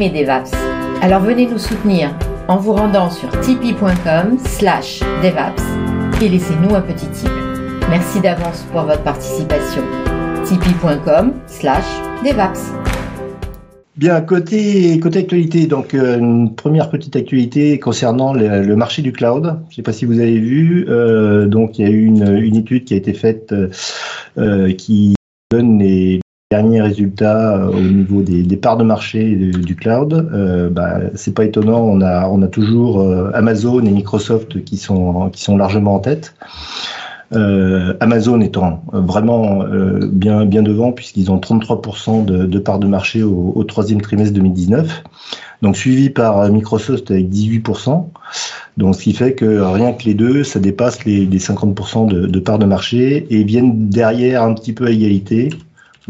aimez DevApps. Alors venez nous soutenir en vous rendant sur tipeee.com slash DevApps et laissez-nous un petit tip. Merci d'avance pour votre participation. tipeee.com slash DevApps. Bien, côté, côté actualité, donc euh, une première petite actualité concernant le, marché du cloud. Je ne sais pas si vous avez vu, euh, donc il y a eu une, une, étude qui a été faite euh, qui donne les derniers résultats au niveau des, des parts de marché du, cloud. Bah, c'est pas étonnant, on a, on a toujours Amazon et Microsoft qui sont, qui sont largement en tête. Euh, Amazon étant vraiment euh, bien, bien devant puisqu'ils ont 33% de, de part de marché au, au, troisième trimestre 2019, donc suivi par Microsoft avec 18%. Donc ce qui fait que rien que les deux, ça dépasse les, les 50% de, de part de marché et viennent derrière un petit peu à égalité,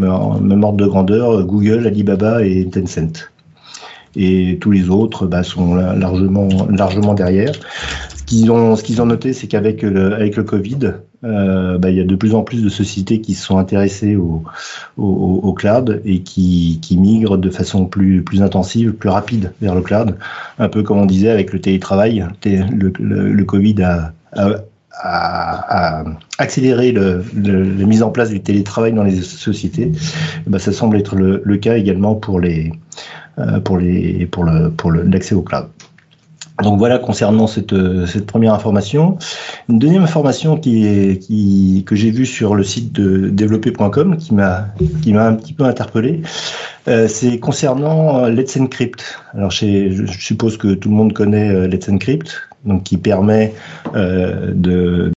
même ordre de grandeur, Google, Alibaba et Tencent et tous les autres bah, sont largement, largement derrière. Ce qu'ils ont, ce qu'ils ont noté, c'est qu'avec le, avec le Covid, euh, bah, il y a de plus en plus de sociétés qui se sont intéressées au, au, cloud et qui, qui, migrent de façon plus, plus intensive, plus rapide vers le cloud. Un peu comme on disait avec le télétravail, le, Covid a, accéléré le, la mise en place du télétravail dans les sociétés. Bah, ça semble être le, le cas également pour les, euh, pour les pour le pour l'accès au cloud. Donc voilà concernant cette, cette première information. Une deuxième information qui est, qui, que j'ai vue sur le site de développer.com qui m'a qui m'a un petit peu interpellé, euh, c'est concernant Let's Encrypt. Alors je, je, suppose que tout le monde connaît euh, Let's Encrypt, donc qui permet euh, de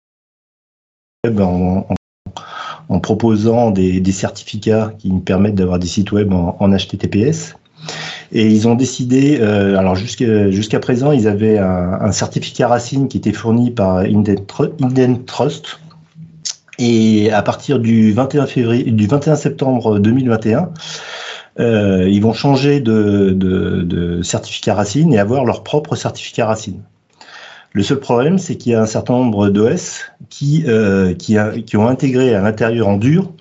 en, proposant des, certificats qui permettent d'avoir des sites web en, HTTPS. Et ils ont décidé, euh, alors jusqu'à présent, ils avaient un, certificat Racine qui était fourni par Inden Trust. Et à partir du 21 février, du 21 septembre 2021, euh, ils vont changer de certificat Racine et avoir leur propre certificat Racine. Le seul problème, c'est qu'il y a un certain nombre d'OS qui, euh, qui, ont intégré à l'intérieur en dur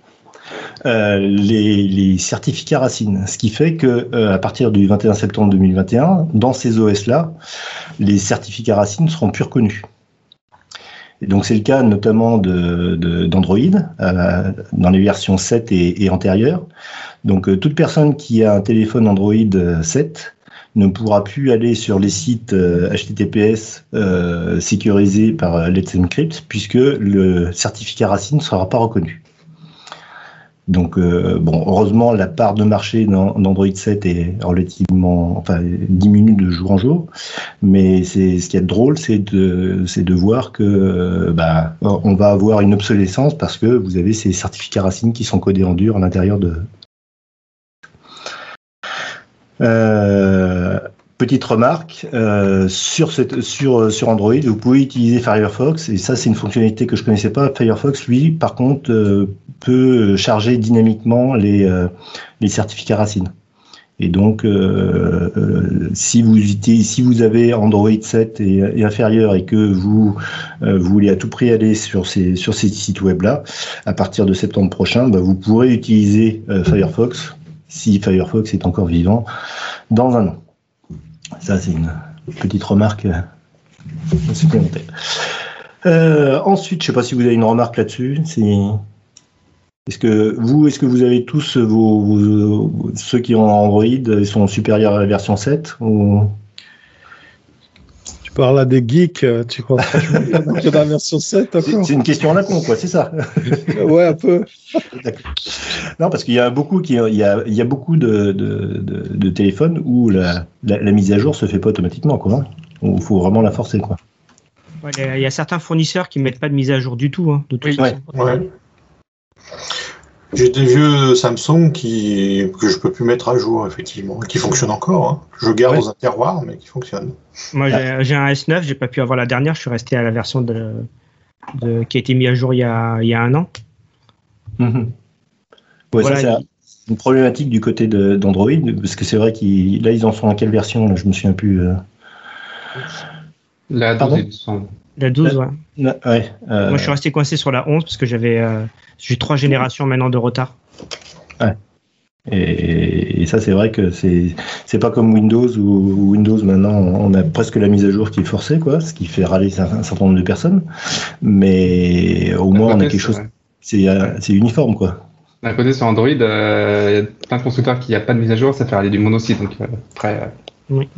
euh, les, certificats racines. Ce qui fait que euh, à partir du 21 septembre 2021, dans ces OS-là, les certificats racines seront plus reconnus. Et donc c'est le cas notamment d'Android de, dans les versions 7 et, et antérieures. Donc toute personne qui a un téléphone Android 7 ne pourra plus aller sur les sites HTTPS euh, sécurisés par Let's Encrypt puisque le certificat racine ne sera pas reconnu. Donc, euh, bon, heureusement, la part de marché d'Android 7 est relativement, enfin, diminue de jour en jour. Mais c'est ce qui est drôle, c'est de, c'est de voir que, bah, on va avoir une obsolescence parce que vous avez ces certificats racines qui sont codés en dur à l'intérieur de. Euh, Petite remarque, euh, sur, cette, sur, sur Android, vous pouvez utiliser Firefox, et ça c'est une fonctionnalité que je connaissais pas. Firefox, lui, par contre, euh, peut charger dynamiquement les, euh, les certificats racines. Et donc, euh, euh, si, vous, si vous avez Android 7 et, et inférieur et que vous, vous voulez à tout prix aller sur ces, sur ces sites web-là, à partir de septembre prochain, bah, vous pourrez utiliser Firefox, si Firefox est encore vivant, dans un an. Ça, c'est une petite remarque supplémentaire. Euh, ensuite, je ne sais pas si vous avez une remarque là-dessus. Est-ce que vous, est-ce que vous avez tous vos, ceux qui ont Android, sont supérieurs à la version 7 ou? Parles à des geeks, tu crois franchement que la version 7 C'est une question à la con, quoi, c'est ça Ouais, un peu. non, parce qu'il y a beaucoup, qui, il y a, il y a beaucoup de, de, de, de téléphones où la, la, la, mise à jour se fait pas automatiquement, quoi. Il faut vraiment la forcer, quoi. Ouais, il y a certains fournisseurs qui mettent pas de mise à jour du tout, hein, de toute oui, façon. Ouais. J'ai des vieux Samsung qui, que je peux plus mettre à jour, effectivement, qui fonctionnent encore. Hein. Je garde ouais. dans un terroir, mais qui fonctionnent. Moi, j'ai un S9, j'ai pas pu avoir la dernière, je suis resté à la version de, de qui a été mise à jour il y a, il y a un an. Ouais, voilà, ça, c'est une problématique du côté d'Android, parce que c'est vrai qu'ils là, ils en sont à quelle version là, Je me souviens plus. Euh... La 12, La 12, ouais. Euh... Moi, je suis resté coincé sur la 11 parce que j'avais euh, j'ai trois générations maintenant de retard. Ouais. Et, et ça, c'est vrai que c'est c'est pas comme Windows où Windows maintenant on a presque la mise à jour qui est forcée, quoi, ce qui fait râler un, un certain nombre de personnes. Mais au moins on a quelque chose, c'est euh, c'est uniforme, quoi. D'un côté, sur Android, euh, il y a plein de constructeurs qui a pas de mise à jour, ça fait aller du monosite. Donc, euh, après, euh, Oui.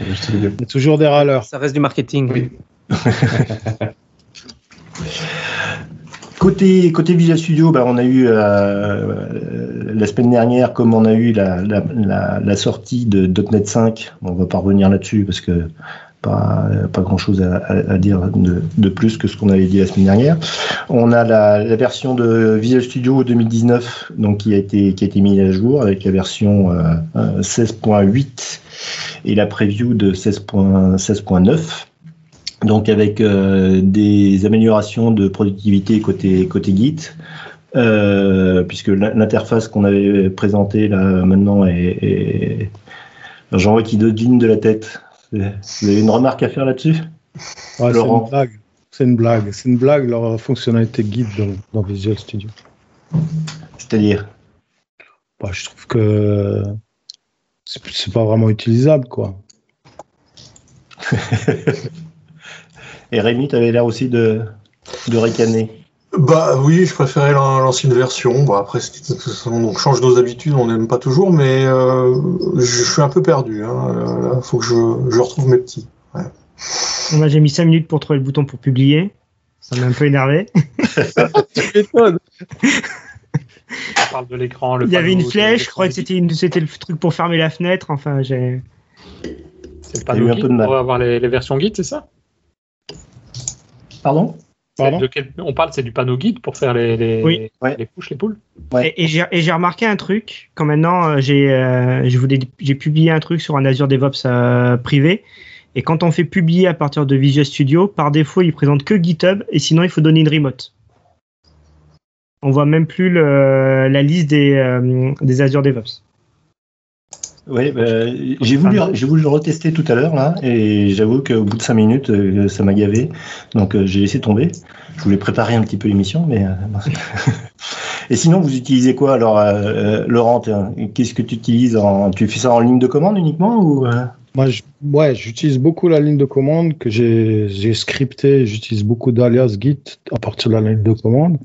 Il y a toujours des râleurs. Ça reste du marketing. Oui. Côté, côté Visual Studio, bah, on a eu euh, la semaine dernière, comme on a eu la, la, la, la sortie de .NET 5, on va pas revenir là-dessus parce que pas, grand-chose à, dire de, plus que ce qu'on avait dit la semaine dernière. On a la, version de Visual Studio 2019 donc, qui, a été, qui a été mise à jour avec la version euh, euh, 16.8 et la preview de 16.9. 16.9. Donc avec euh, des améliorations de productivité côté côté Git, euh, puisque l'in- l'interface qu'on avait présentée là maintenant est, est... J'en vois qui devine de la tête. Vous avez une remarque à faire là-dessus Ouais, c'est une blague. C'est une blague. C'est une blague leur fonctionnalité guide dans, dans Visual Studio. C'est-à-dire Bah, je trouve que c'est c'est pas vraiment utilisable, quoi. Et Rémi, tu avais l'air aussi de, de ricaner. Bah oui, je préférais l'an- l'ancienne version. Bon, après, on change nos habitudes, on n'aime pas toujours, mais euh, je suis un peu perdu. Hein. Là, faut que je, je retrouve mes petits. Moi, j'ai mis 5 minutes pour trouver le bouton pour publier. Ça m'a un peu énervé. Tu m'étonnes. On parle de l'écran. Il y avait une flèche, je croyais que c'était une- c'était le truc pour fermer la fenêtre. Enfin, j'ai. C'est le T'as eu panneau un guide peu de mal. pour avoir les, les versions guide, c'est ça? Pardon? Pardon De quel- On parle, c'est du panneau guide pour faire les, les, Oui. Les push, les poules Ouais. Et, et j'ai et j'ai remarqué un truc. Quand maintenant, euh, j'ai euh, je voulais- j'ai publié un truc sur un Azure DevOps euh, privé. Et quand on fait publier à partir de Visual Studio, par défaut, il présente que GitHub. Et sinon, il faut donner une remote. On voit même plus le- la liste des, euh, des Azure DevOps. Oui, bah, j'ai voulu, j'ai voulu le retester tout à l'heure là, et j'avoue qu'au bout de 5 minutes, euh, ça m'a gavé, donc euh, j'ai laissé tomber. Je voulais préparer un petit peu l'émission, mais. euh, et sinon, vous utilisez quoi alors, euh, Laurent Qu'est-ce que tu utilises en, Tu fais ça en ligne de commande uniquement ou Moi, je- ouais, j'utilise beaucoup la ligne de commande que j'ai j'ai scripté. J'utilise beaucoup d'alias Git à partir de la ligne de commande.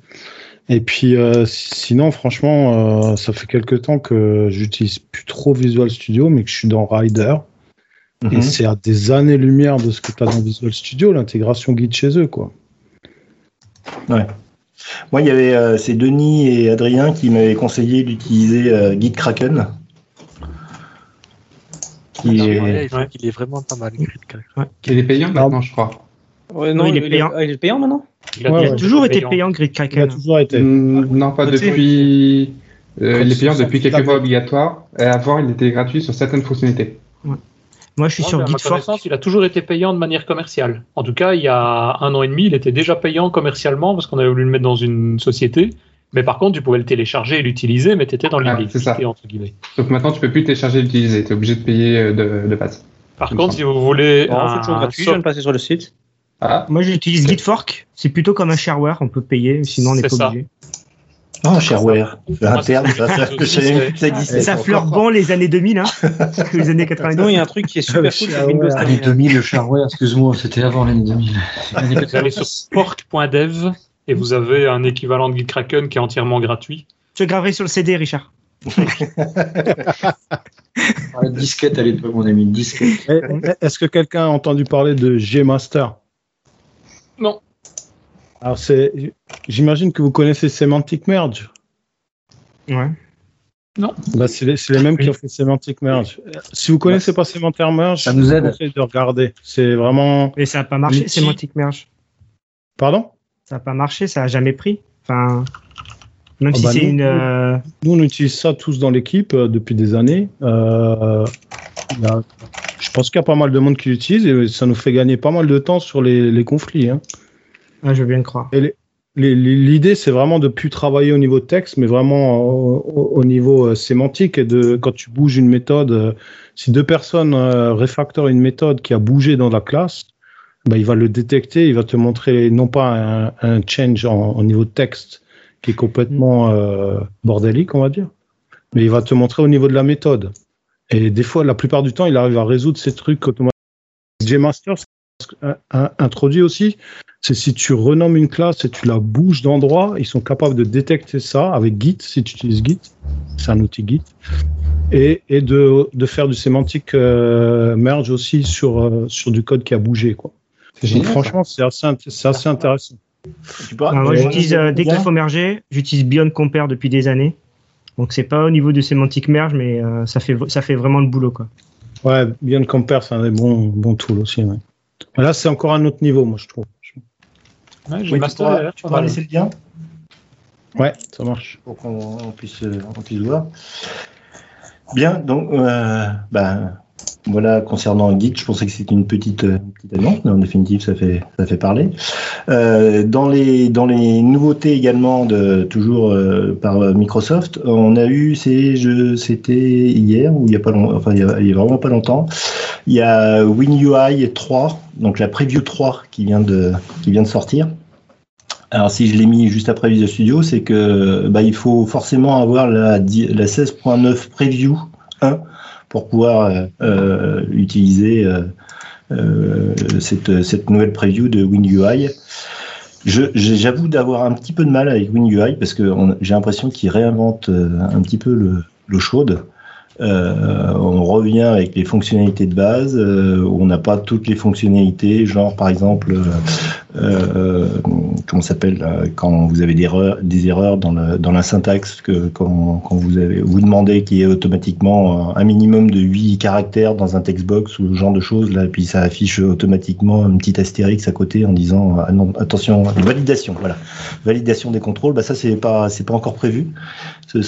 Et puis, euh, sinon, franchement, euh, ça fait quelques temps que j'utilise plus trop Visual Studio, mais que je suis dans Rider. Et Mhm. c'est à des années-lumière de ce que tu as dans Visual Studio, l'intégration Git chez eux, quoi. Moi, il y avait euh, c'est Denis et Adrien qui m'avaient conseillé d'utiliser euh, Git Kraken. Qui est- Ouais, il, Ouais. il est vraiment pas mal. Il est payant maintenant, je crois. Ouais, non, il il, est est payant. ah, il est payant maintenant? Il a, Ouais, il a ouais. toujours été payant. payant, Grid Il a Kraken. toujours été. Non, pas Côté- depuis. euh, il est payant depuis quelques fois obligatoire. Et avant, il était gratuit sur certaines fonctionnalités. Moi, je suis Moi, sur connaissance, il a toujours été payant de manière commerciale. En tout cas, il y a un an et demi, il était déjà payant commercialement parce qu'on avait voulu le mettre dans une société. Mais par contre, tu pouvais le télécharger et l'utiliser, mais tu étais dans Ah, l'illégalité, c'est ça. entre guillemets. Donc maintenant, tu peux plus télécharger et l'utiliser. Tu es obligé de payer euh, de, de base. Par contre, semble. si vous voulez. Bon, un c'est toujours gratuit, je viens de passer sur le site. Ah, Moi, j'utilise GitFork. C'est plutôt comme un shareware. On peut payer, sinon on n'est pas ça. obligé. Oh, shareware. Un terme, ça, ça, ça fleure bon les années 2000, hein Les années Sinon, 90. il y a un truc qui est super le cool sur. Windows L'année 10. 2000, le shareware, excuse-moi, c'était avant l'année 2000. L'année Vous allez sur 90. pork.dev et vous avez un équivalent de GitKraken qui est entièrement gratuit. Je graverai sur le CD, Richard. La disquette à l'époque, mon ami, disquette. Eh, eh, Est-ce que quelqu'un a entendu parler de Gmaster Non. Alors, c'est, j'imagine que vous connaissez Semantic Merge. Ouais. Bah, c'est les, c'est les mêmes qui ont fait Semantic Merge. Si vous connaissez pas Semantic Merge, Ça nous aide. je vous conseille de regarder. C'est vraiment. Mais ça n'a pas marché, Semantic Merge. Pardon? Ça n'a pas marché, ça n'a jamais pris. Enfin, même Ah si bah c'est non. une. Nous, on utilise ça tous dans l'équipe euh, depuis des années. Euh, je pense qu'il y a pas mal de monde qui l'utilise et ça nous fait gagner pas mal de temps sur les, les conflits. hein. je veux bien le croire. Les- L'idée, c'est vraiment de plus travailler au niveau texte, mais vraiment au, au- au niveau euh, sémantique et de quand tu bouges une méthode. euh, si deux personnes euh, réfactorent une méthode qui a bougé dans la classe, bah, il va le détecter, il va te montrer non pas un, un change au niveau de texte qui est complètement bordélique, on va dire. Mais il va te montrer au niveau de la méthode. Et des fois, la plupart du temps, il arrive à résoudre ces trucs automatiquement. JMaster, a introduit aussi, c'est si tu renommes une classe et tu la bouges d'endroit, ils sont capables de détecter ça avec Git, si tu utilises Git, c'est un outil Git, et, et de, de faire du sémantique euh, merge aussi sur, euh, sur du code qui a bougé. Quoi. Donc, franchement, c'est assez, intéressant. Moi, euh, j'utilise, euh, dès qu'il faut merger, j'utilise Beyond Compare depuis des années. Donc, c'est pas au niveau de sémantique merge, mais euh, ça, fait, ça fait vraiment le boulot. Quoi. Ouais, Beyond Compare, c'est un des bons, bons tools aussi. Ouais. Là, c'est encore un autre niveau, moi, je trouve. Ouais, Oui, j'ai tu master, pourras- l'air tu pourras laisser le lien Ouais, ça marche. pour qu'on on puisse, euh, on puisse voir. Bien, donc euh, bah, voilà concernant Git, je pensais que c'était une petite, euh, une petite annonce, mais en définitive ça fait, ça fait parler. Euh, dans, les, dans les nouveautés également, de, toujours euh, par Microsoft, on a eu, c'était hier ou il y a pas long, enfin il y a, vraiment pas longtemps, il y a WinUI 3, donc la preview 3 qui vient de, qui vient de sortir. Alors si je l'ai mis juste après Visual Studio, c'est que bah, il faut forcément avoir la, la 16.9 Preview 1 pour pouvoir euh, euh, utiliser euh, cette, cette nouvelle preview de WinUI. J'avoue d'avoir un petit peu de mal avec WinUI parce que j'ai l'impression qu'il réinvente un petit peu le- l'eau chaude. Euh, on revient avec les fonctionnalités de base, on n'a pas toutes les fonctionnalités, genre par exemple, comment s'appelle là, quand vous avez des erreurs, des erreurs dans, le, dans la syntaxe, que quand, quand vous avez vous demandez qu'il y ait automatiquement un minimum de 8 caractères dans un textbox ou ce genre de choses, là, et puis ça affiche automatiquement un petit astérix à côté en disant ah non, attention, validation, voilà, validation des contrôles, bah ça c'est pas c'est pas encore prévu.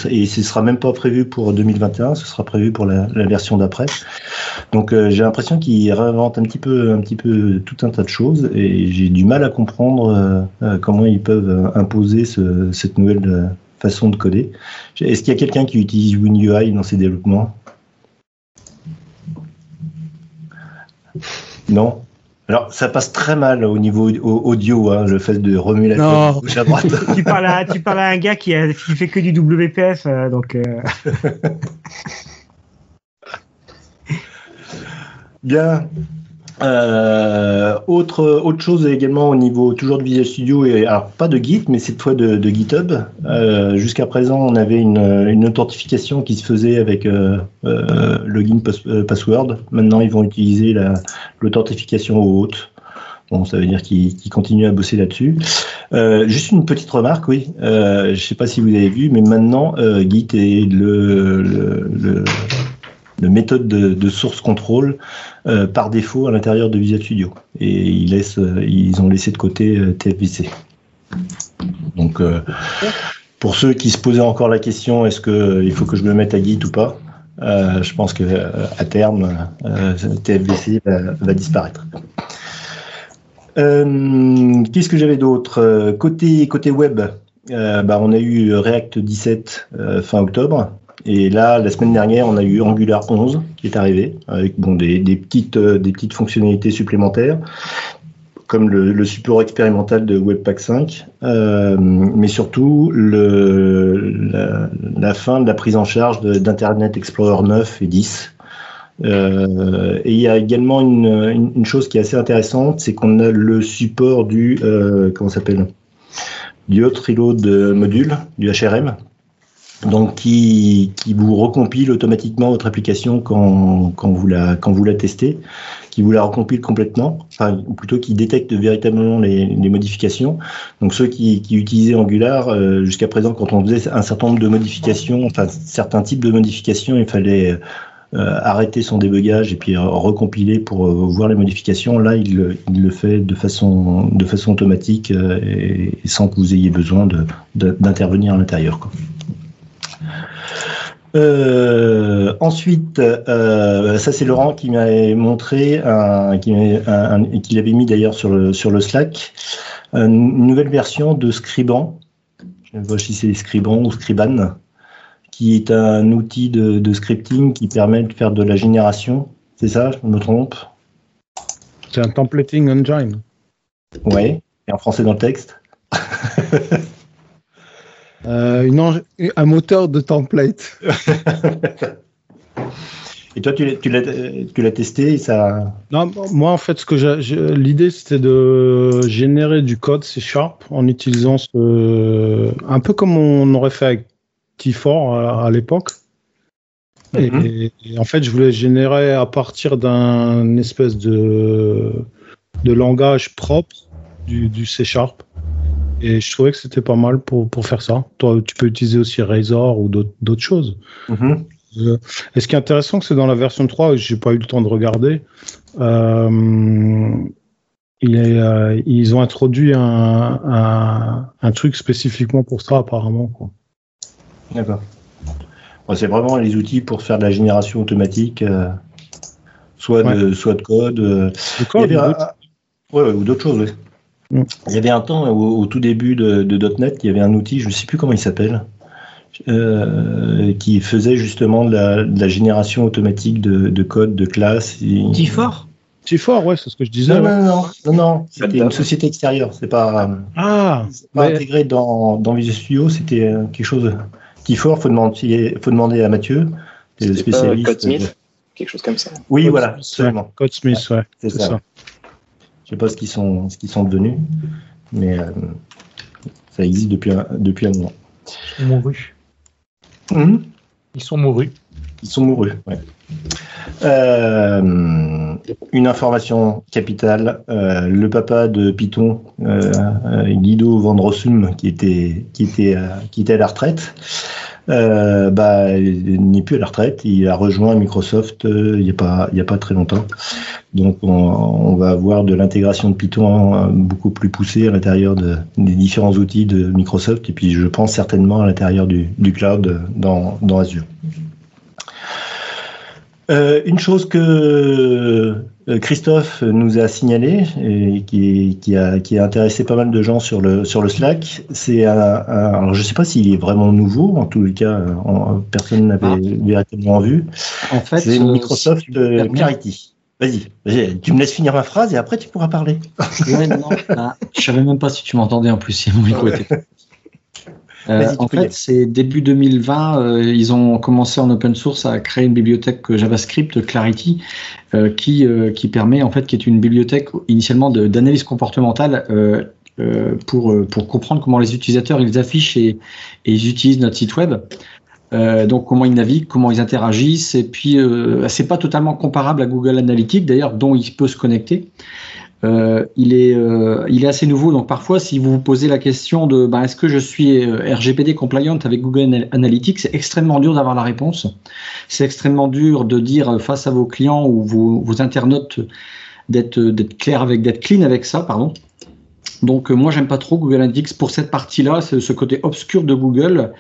Et ce sera même pas prévu pour 2021, ce sera prévu pour la, la version d'après. Donc euh, j'ai l'impression qu'ils réinventent un petit peu, un petit peu tout un tas de choses et j'ai du mal à comprendre euh, euh, comment ils peuvent imposer ce- cette nouvelle façon de coder. Est-ce qu'il y a quelqu'un qui utilise WinUI dans ses développements? Non? Alors, ça passe très mal au niveau au- audio, hein, le fait de remuer la Non. gauche à droite. tu, parles à, tu parles à un gars qui, a, qui fait que du WPF, euh, donc euh, Bien. Euh, autre, chose également au niveau toujours de Visual Studio, et alors pas de Git, mais cette fois de, GitHub. Euh, Jusqu'à présent, on avait une, authentification qui se faisait avec euh, login pass- password. Maintenant, ils vont utiliser la- l'authentification au hôte. Bon, ça veut dire qu'ils continuent à bosser là-dessus. Juste une petite remarque, oui. Je ne sais pas si vous avez vu, mais maintenant, Git est le, le méthode de, de source control euh, par défaut à l'intérieur de Visual Studio. Et euh, ils ont laissé de côté euh, TFVC. Donc, pour ceux qui se posaient encore la question, est-ce qu'il faut que je me mette à Git ou pas Je pense que à terme, euh, TFVC va, disparaître. Qu'est-ce que j'avais d'autre côté, côté web, bah, on a eu React 17 euh, fin octobre. Et là, la semaine dernière, on a eu Angular 11 qui est arrivé, avec bon, des, petites, euh, des petites fonctionnalités supplémentaires, comme le, support expérimental de Webpack 5, euh, mais surtout la, fin de la prise en charge d'Internet Explorer 9 et 10. Euh, et il y a également une, chose qui est assez intéressante, c'est qu'on a le support du euh, comment s'appelle? Du reload module du HRM, donc qui, qui vous recompile automatiquement votre application quand, quand vous la quand vous la testez, qui vous la recompile complètement, enfin ou plutôt qui détecte véritablement les, les modifications. Donc ceux qui, qui utilisaient Angular euh, jusqu'à présent, quand on faisait un certain nombre de modifications, enfin certains types de modifications, il fallait euh, arrêter son débugage et puis recompiler pour euh, voir les modifications. Là, il, il le fait de façon, de façon automatique euh, et, sans que vous ayez besoin de- de- d'intervenir à l'intérieur. Euh, ensuite, euh, ça c'est Laurent qui m'avait montré, un, qui, m'avait- un- un- qui l'avait mis d'ailleurs sur le, sur le Slack, une nouvelle version de Scriban. Je ne sais pas si c'est Scriban ou Scriban, qui est un outil de, de scripting qui permet de faire de la génération. C'est ça, je me trompe? C'est un templating engine. Ouais, et en français dans le texte. Euh, une un moteur de template. Et toi, tu l'as- tu testé et ça. Non, moi, en fait, ce que l'idée, c'était de générer du code C Sharp en utilisant ce, un peu comme on aurait fait avec T4 à, à l'époque. Et, Mhm. et en fait, je voulais générer à partir d'un espèce de, de langage propre du, du C Sharp. Et je trouvais que c'était pas mal pour, pour faire ça. Toi, tu peux utiliser aussi Razor ou d'autres choses. Mhm. Euh, et ce qui est intéressant, c'est dans la version 3, j'ai pas eu le temps de regarder, euh, il est, euh, ils ont introduit un, un, un truc spécifiquement pour ça, apparemment. D'accord. Bon, c'est vraiment les outils pour faire de la génération automatique, soit, de, soit de code. Il y avait ou d'autres choses, oui. Il y avait un temps, au, au tout début de, de .NET, il y avait un outil, je ne sais plus comment il s'appelle, euh, qui faisait justement de la, de la génération automatique de, de code, de classes. et- T4 T4, ouais, c'est ce que je disais. Non, ouais. non, non, non, non, c'était une société extérieure, c'est pas, Ah, pas mais- intégré dans, dans Visual Studio, c'était euh, quelque chose. Qu'il faut, faut demander, faut demander à Mathieu, qui est le C'était pas spécialiste. Codesmith quelque chose comme ça. Oui, Code voilà, Smith, absolument. ouais. Code Smith, ouais, C'est c'est ça. ça. Je sais pas ce qu'ils sont, ce qu'ils sont devenus, mais euh, ça existe depuis un, depuis un moment. Ils sont mourus. Mhm. Ils sont mourus. Ils sont mourus. ouais. Euh, une information capitale euh, le papa de Python, euh, Guido Van Rossum, qui était, qui était, qui était à la retraite, euh, bah, n'est plus à la retraite. Il a rejoint Microsoft euh, il n'y a, pas- il a pas très longtemps. Donc, on, va avoir de l'intégration de Python euh, beaucoup plus poussée à l'intérieur de, des différents outils de Microsoft. Et puis, je pense certainement à l'intérieur du, cloud euh, dans, dans Azure. Euh, une chose que Christophe nous a signalé et qui, qui, a, qui a intéressé pas mal de gens sur le, sur le Slack, c'est un, un- alors je ne sais pas s'il est vraiment nouveau, en tout cas euh, en- personne n'avait Ah. véritablement vu, En fait, c'est euh, Microsoft euh, Clarity. Vas-y, vas-y, tu me laisses finir ma phrase et après tu pourras parler. Ouais, non, bah, je savais même pas si tu m'entendais en plus, si mon micro était. Euh, en fait, c'est début 2020, euh, ils ont commencé en open source à créer une bibliothèque JavaScript Clarity euh, qui, qui permet, en fait, qui est une bibliothèque initialement d'analyse comportementale pour, pour comprendre comment les utilisateurs ils affichent et, et ils utilisent notre site web. Euh, donc comment ils naviguent, comment ils interagissent, et puis euh, c'est pas totalement comparable à Google Analytics d'ailleurs, dont il peut se connecter. Euh, il, est, euh, il est assez nouveau, donc parfois, si vous vous posez la question de ben, est-ce que je suis euh, RGPD compliant avec Google Anal- Analytics, c'est extrêmement dur d'avoir la réponse. C'est extrêmement dur de dire face à vos clients ou vos, internautes d'être clair avec, d'être clean avec ça, pardon. Donc moi, j'aime pas trop Google Analytics pour cette partie-là, ce côté obscur de Google.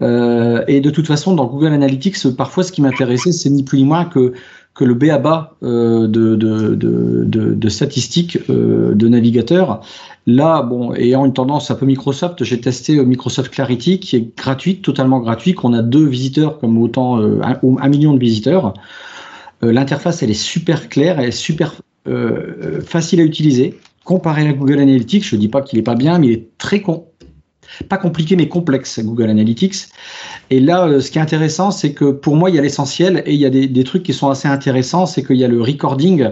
Et de toute façon, dans Google Analytics, parfois, ce qui m'intéressait, c'est ni plus ni moins que que le B à bas euh, de, de, statistiques euh, de navigateurs. Là, bon, ayant une tendance un peu Microsoft, j'ai testé Microsoft Clarity, qui est gratuite, totalement gratuit, qu'on a deux visiteurs comme autant euh, un, un million de visiteurs. Euh, L'interface, elle est super claire, elle est super facile à utiliser. Comparé à Google Analytics, je dis pas qu'il est pas bien, mais il est très con, pas compliqué mais complexe Google Analytics. Et là, euh, ce qui est intéressant, c'est que pour moi, il y a l'essentiel et il y a des, des trucs qui sont assez intéressants, c'est qu'il y a le recording.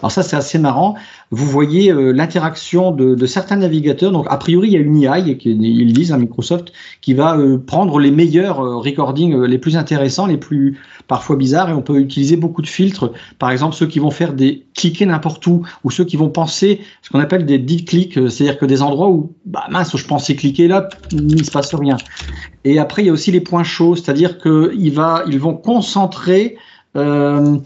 Alors ça, c'est assez marrant. Vous voyez euh, l'interaction de, certains navigateurs. Donc, a priori, il y a une qui, ils disent à Microsoft, qui va euh, prendre les meilleurs euh, recordings, les plus intéressants, les plus parfois bizarres, et on peut utiliser beaucoup de filtres. Par exemple, ceux qui vont faire des cliquer n'importe où, ou ceux qui vont penser ce qu'on appelle des deep clics, c'est-à-dire que des endroits où, bah mince, je pensais cliquer là, il ne se passe rien. Et après, il y a aussi les points chauds, c'est-à-dire qu'ils vont concentrer euh,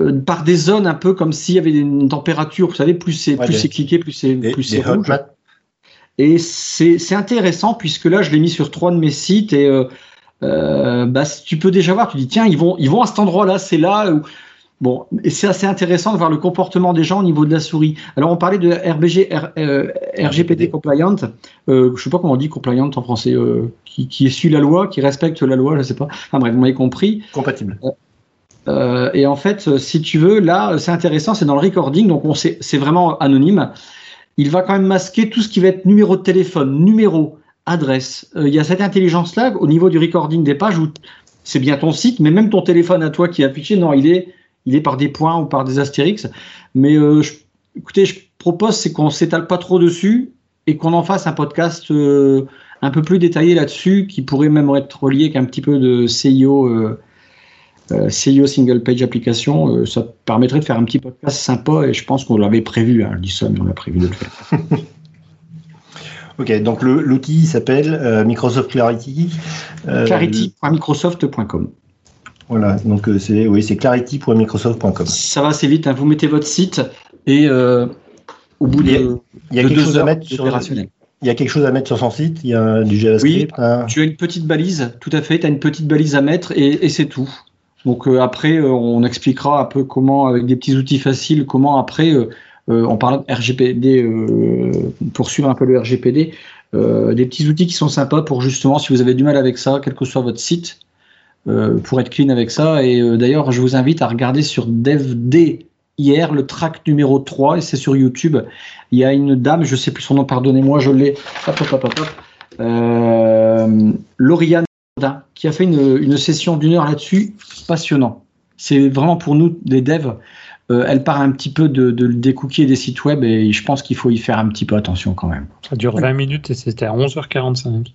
euh, par des zones un peu comme s'il y avait une température. Vous savez, plus c'est Ouais, plus c'est cliqué, plus c'est plus c'est des hot rouge. Et c'est intéressant puisque là, je l'ai mis sur trois de mes sites et euh, euh, bah, tu peux déjà voir, tu dis tiens, ils vont ils vont à cet endroit-là, c'est là. Où... Bon, et c'est assez intéressant de voir le comportement des gens au niveau de la souris. Alors, on parlait de RBG, R- euh, RGPD compliant. Euh, je sais pas comment on dit compliant en français, euh, qui, qui suit la loi, qui respecte la loi, je sais pas. Enfin bref, vous m'avez compris. Compatible. Euh, et en fait, euh, si tu veux, là, c'est intéressant, c'est dans le recording, donc c'est vraiment anonyme. Il va quand même masquer tout ce qui va être numéro de téléphone, numéro, adresse. Euh, Il y a cette intelligence-là au niveau du recording des pages où c'est bien ton site, mais même ton téléphone à toi qui est affiché, non, il est, il est par des points ou par des astérix. Mais écoutez, je propose c'est qu'on s'étale pas trop dessus et qu'on en fasse un podcast un peu plus détaillé là-dessus, qui pourrait même être relié avec un petit peu de CIO. Euh, CIO Single Page Application, euh, ça permettrait de faire un petit podcast sympa et je pense qu'on l'avait prévu, hein, je dis ça, mais on l'a prévu de le faire. Ok, donc l'outil s'appelle euh, Microsoft Clarity. Clarity.microsoft.com. Voilà, donc c'est oui, c'est clarity.microsoft.com. Ça va assez vite, hein, vous mettez votre site et au bout de, Il y a de quelque deux chose à heures mettre sur il y a quelque chose à mettre sur son site? Il y a du JavaScript. hein? Tu as une petite balise, tout à fait, tu as une petite balise à mettre et, et c'est tout. Donc euh, après, euh, on expliquera un peu comment, avec des petits outils faciles, comment après, euh, on parle de RGPD, euh, pour suivre un peu le RGPD, des petits outils qui sont sympas pour justement, si vous avez du mal avec ça, quel que soit votre site, pour être clean avec ça. Et d'ailleurs, je vous invite à regarder sur DevD hier le track numéro 3, et c'est sur YouTube. Il y a une dame, je sais plus son nom, pardonnez-moi, je l'ai. Hop, hop, hop, hop, Lauriane qui a fait une, une session d'une heure là-dessus, passionnant. C'est vraiment pour nous, des devs, euh, elle parle un petit peu de, de- des cookies et des sites web, et je pense qu'il faut y faire un petit peu attention quand même. Ça dure 20 minutes et c'était à 11h45.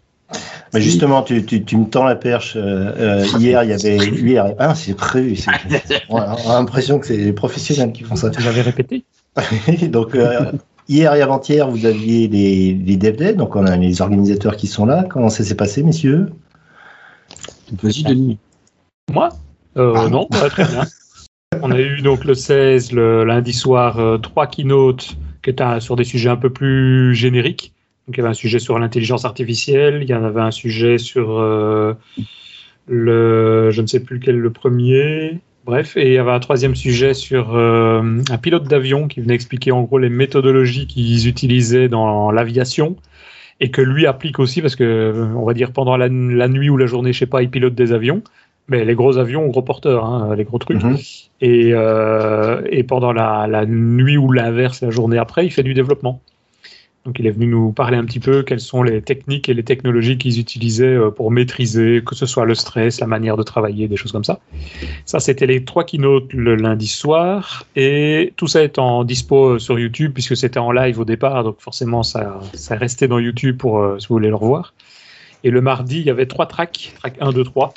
Mais justement, tu, tu, tu me tends la perche. euh, euh, hier, il y avait hier. Ah, c'est prévu. c'est- On a on a l'impression que c'est les professionnels qui font ça. Vous l'avez répété donc euh, hier et avant-hier, vous aviez les, les dev donc on a les organisateurs qui sont là. Comment ça s'est passé, messieurs? Vas-y, Denis. Moi Euh, Non, ouais, très bien. On a eu donc le 16, le lundi soir, euh, trois keynotes qui étaient sur des sujets un peu plus génériques. Donc, il y avait un sujet sur l'intelligence artificielle, il y en avait un sujet sur euh, le, je ne sais plus lequel le premier. Bref, et il y avait un troisième sujet sur euh, un pilote d'avion qui venait expliquer en gros les méthodologies qu'ils utilisaient dans l'aviation et que lui applique aussi parce que, euh, on va dire, pendant la, la nuit ou la journée, je sais pas, il pilote des avions. Mais les gros avions, gros porteurs, hein, les gros trucs. Mhm. Et, euh, et pendant la, la nuit ou l'inverse, la journée après, il fait du développement. Donc il est venu nous parler un petit peu quelles sont les techniques et les technologies qu'ils utilisaient euh, pour maîtriser, que ce soit le stress, la manière de travailler, des choses comme ça. Ça, c'était les trois keynotes le lundi soir. Et tout ça est en dispo euh, sur YouTube, puisque c'était en live au départ. Donc forcément, ça, ça restait dans YouTube pour, euh, si vous voulez le revoir. Et le mardi, il y avait trois tracks, track 1, 2, 3.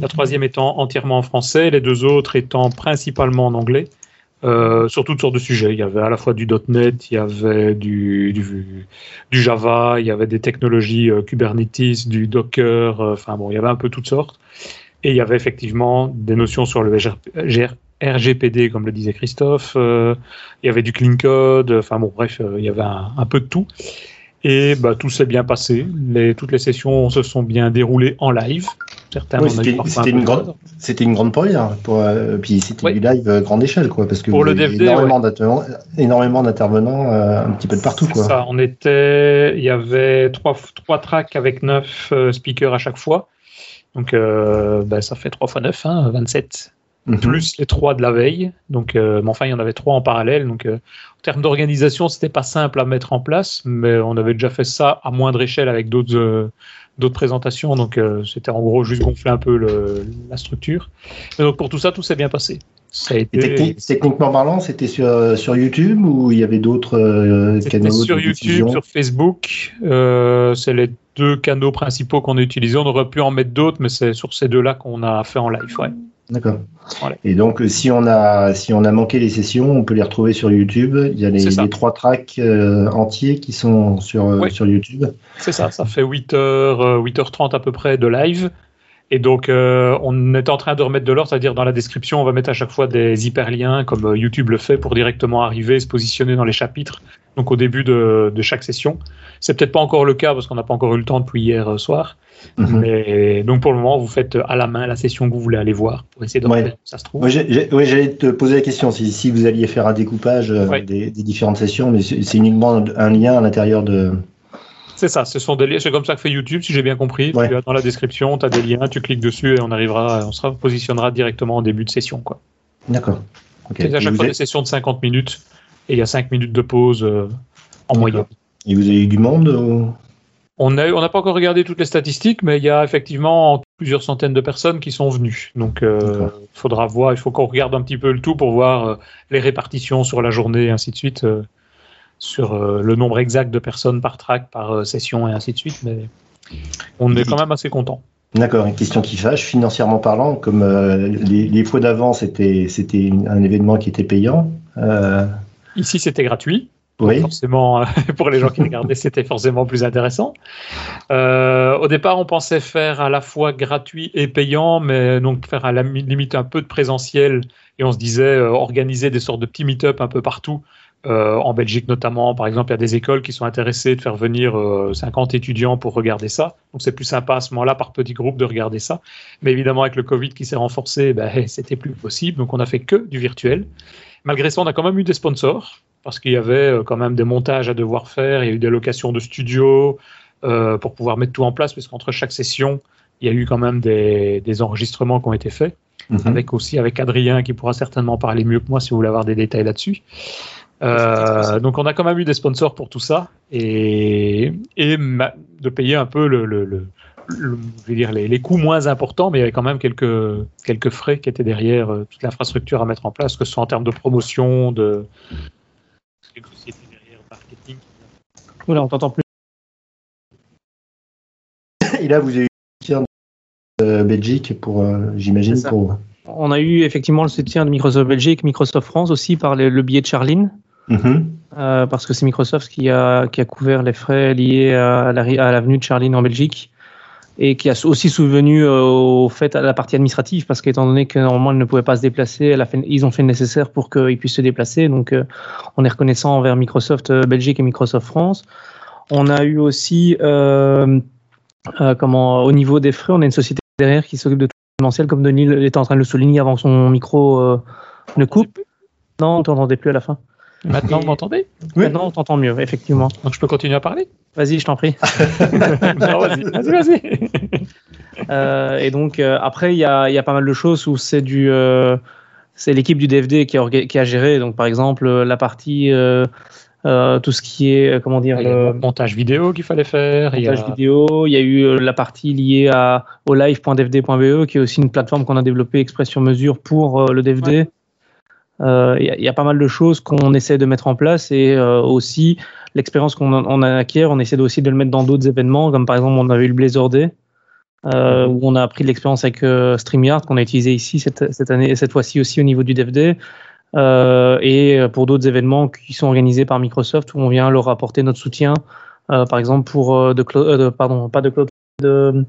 La troisième étant entièrement en français, les deux autres étant principalement en anglais, euh, sur toutes sortes de sujets. Il y avait à la fois du .NET, il y avait du, Java, il y avait des technologies euh, Kubernetes, du Docker, euh, enfin bon, il y avait un peu toutes sortes. Et il y avait effectivement des notions sur le RGPD, comme le disait Christophe. euh, il y avait du clean code. Enfin bon, bref, il y avait un, peu de tout. Et bah, tout s'est bien passé. Toutes les sessions se sont bien déroulées en live. Certains Oui, c'était un une, de grande- c'était une grande première. Pour, euh, puis c'était du live euh, grande échelle, quoi, parce que Pour vous le aviez DFD, énormément d'intervenants- énormément d'intervenants euh, un petit peu de partout, C'est quoi. ça, on était, il y avait trois, trois tracks avec neuf euh, speakers à chaque fois. Donc, euh, ben, ça fait 3 fois 9, hein, 27. Mhm. Plus les trois de la veille. Donc, euh, mais enfin, il y en avait trois en parallèle. Donc, euh, en termes d'organisation, c'était pas simple à mettre en place, mais on avait déjà fait ça à moindre échelle avec d'autres euh, d'autres présentations. Donc, c'était en gros juste gonfler un peu le- la structure. Et donc, pour tout ça, tout s'est bien passé. Ça a Et été. techni- techniquement parlant, c'était sur, sur YouTube ou il y avait d'autres euh, canaux sur de YouTube, sur Facebook. Euh, c'est les deux canaux principaux qu'on a utilisés. On aurait pu en mettre d'autres, mais c'est sur ces deux-là qu'on a fait en live. Ouais. D'accord. Voilà. Et donc, euh, si on a si on a manqué les sessions, on peut les retrouver sur YouTube. Il y a les, trois tracks euh, entiers qui sont sur euh, sur YouTube. C'est ça, ça fait 8h, euh, 8h30 à peu près de live. Et donc, euh, on est en train de remettre de l'ordre, c'est-à-dire dans la description, on va mettre à chaque fois des hyperliens, comme euh, YouTube le fait, pour directement arriver et se positionner dans les chapitres, donc au début de, de chaque session. C'est peut-être pas encore le cas, parce qu'on n'a pas encore eu le temps depuis hier euh, soir. Mhm. Mais donc, pour le moment, vous faites à la main la session que vous voulez aller voir, pour essayer de Ouais. ça se trouve. Ouais, j'allais te poser la question si, si vous alliez faire un découpage euh, Ouais. des, des différentes sessions, mais c'est uniquement un lien à l'intérieur de. C'est ça, ce sont des liens. C'est comme ça que fait YouTube, si j'ai bien compris. Ouais. Tu as dans la description, tu as des liens, tu cliques dessus et on arrivera, on se positionnera directement en début de session. Quoi. D'accord. Ok. C'est à chaque fois avez- des sessions de 50 minutes et il y a 5 minutes de pause euh, en moyenne. Et vous avez eu du monde ou- On n'a on pas encore regardé toutes les statistiques, mais il y a effectivement plusieurs centaines de personnes qui sont venues. Donc, il D'accord. faudra voir, il faut qu'on regarde un petit peu le tout pour voir euh, les répartitions sur la journée et ainsi de suite, euh, sur euh, le nombre exact de personnes par track, par euh, session et ainsi de suite. Mais on est quand même assez content. D'accord, une question qui fâche, financièrement parlant, comme euh, les, les fois d'avant, c'était c'était un événement qui était payant. euh, Ici, c'était gratuit. oui, Forcément, pour les gens qui regardaient, c'était forcément plus intéressant. Euh, au départ, on pensait faire à la fois gratuit et payant, mais donc faire à la mi- limite un peu de présentiel. Et on se disait organiser des sortes de petits meet-up un peu partout, euh, en Belgique notamment. Par exemple, il y a des écoles qui sont intéressées de faire venir euh, 50 étudiants pour regarder ça. Donc c'est plus sympa à ce moment-là, par petits groupes, de regarder ça. Mais évidemment, avec le Covid qui s'est renforcé, ben, c'était plus possible. Donc on a fait que du virtuel. Malgré ça, on a quand même eu des sponsors parce qu'il y avait euh, quand même des montages à devoir faire, il y a eu des locations de studios euh, pour pouvoir mettre tout en place, parce qu'entre chaque session, il y a eu quand même des, des enregistrements qui ont été faits, Mhm. avec aussi avec Adrien qui pourra certainement parler mieux que moi si vous voulez avoir des détails là-dessus. Euh, donc on a quand même eu des sponsors pour tout ça et, et ma- de payer un peu le, le- le- le- je vais dire les, les coûts moins importants, mais il y avait quand même quelques, quelques frais qui étaient derrière euh, toute l'infrastructure à mettre en place, que ce soit en termes de promotion, de derrière marketing. Oula, on t'entend plus. et là vous avez eu le soutien de euh, Belgique pour, euh, j'imagine, pour. On a eu effectivement le soutien de Microsoft Belgique, Microsoft France aussi par le, le biais de Charline, Mhm. euh, parce que c'est Microsoft qui a, qui a couvert les frais liés à la- à l'avenue de Charline en Belgique et qui a aussi souvenu euh, au fait à la partie administrative, parce qu'étant donné que normalement elle ne pouvait pas se déplacer, elle a fait, ils ont fait le nécessaire pour qu'ils puissent se déplacer. Donc euh, on est reconnaissant envers Microsoft euh, Belgique et Microsoft France. On a eu aussi, euh, euh, comment, au niveau des frais, on a une société derrière qui s'occupe de tout l'événementiel, comme Denis était en train de le souligner avant que son micro euh, ne coupe. Non, on t'entendait plus à la fin. Maintenant, vous m'entendez? Oui. Maintenant, on t'entend mieux, effectivement. Donc je peux continuer à parler? Vas-y, je t'en prie. Vas-y, vas-y, vas-y. Euh, et donc, euh, après, il y a, il y a pas mal de choses où c'est du. euh, c'est l'équipe du DFD qui a, orga- qui a géré. Donc, par exemple, la partie. euh, euh, tout ce qui est. Comment dire le montage vidéo qu'il fallait faire. il y a- montage vidéo. Il y a eu la partie liée à, au live.dfd.be, qui est aussi une plateforme qu'on a développée exprès sur mesure pour euh, le DFD. Il y, a- il y a pas mal de choses qu'on essaie de mettre en place et euh, aussi l'expérience qu'on acquiert, on essaie aussi de le mettre dans d'autres événements, comme par exemple on avait eu le Blazor Day, euh, où on a appris de l'expérience avec euh, StreamYard qu'on a utilisé ici cette, cette année, cette fois-ci aussi au niveau du. Euh, et pour d'autres événements qui sont organisés par Microsoft où on vient leur apporter notre soutien, euh, par exemple pour euh, euh, de- pardon pas de Cloud, de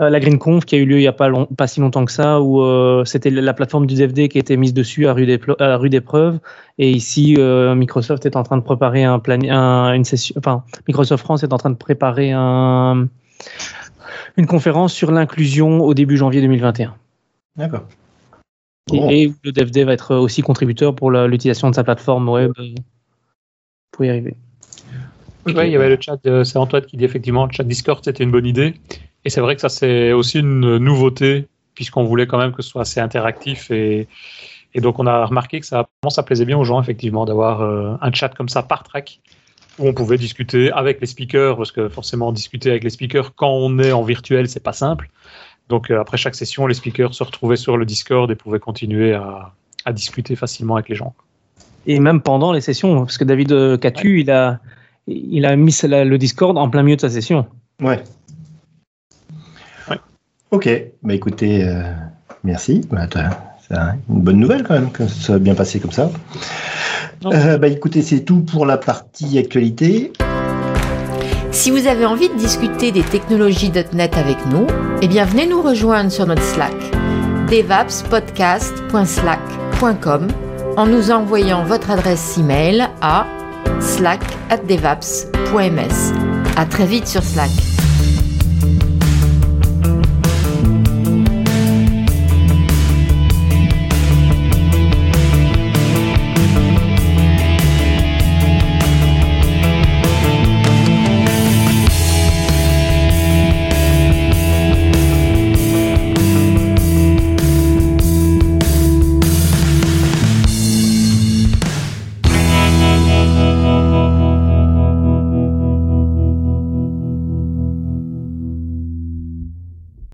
euh, la GreenConf qui a eu lieu il n'y a pas, long- pas si longtemps que ça, où euh, c'était la plateforme du DFD qui était mise dessus à rude, à rude épreuve. Et ici, euh, Microsoft est en train de préparer un plan, un- une session, enfin, Microsoft France est en train de préparer un, une conférence sur l'inclusion au début janvier 2021. D'accord. Et, Bon. et le DFD va être aussi contributeur pour l'utilisation de sa plateforme web pour y arriver. Ouais, il y avait le chat, de- c'est Antoine qui dit effectivement le chat Discord c'était une bonne idée. Et c'est vrai que ça c'est aussi une nouveauté puisqu'on voulait quand même que ce soit assez interactif et, et donc on a remarqué que ça, ça plaisait bien aux gens effectivement d'avoir euh, un chat comme ça par track où on pouvait discuter avec les speakers parce que forcément discuter avec les speakers quand on est en virtuel c'est pas simple. Donc euh, après chaque session les speakers se retrouvaient sur le Discord et pouvaient continuer à, à discuter facilement avec les gens. Et même pendant les sessions, parce que David euh, Catu, il, a, il a mis le Discord en plein milieu de sa session. Ouais. Ok, bah écoutez, euh, merci. Bah, c'est un- une bonne nouvelle quand même que ça soit bien passé comme ça. Euh, bah écoutez, c'est tout pour la partie actualité. Si vous avez envie de discuter des technologies .NET avec nous, eh bien venez nous rejoindre sur notre Slack devapspodcast.slack.com en nous envoyant votre adresse email à slack@devaps.ms. À très vite sur Slack.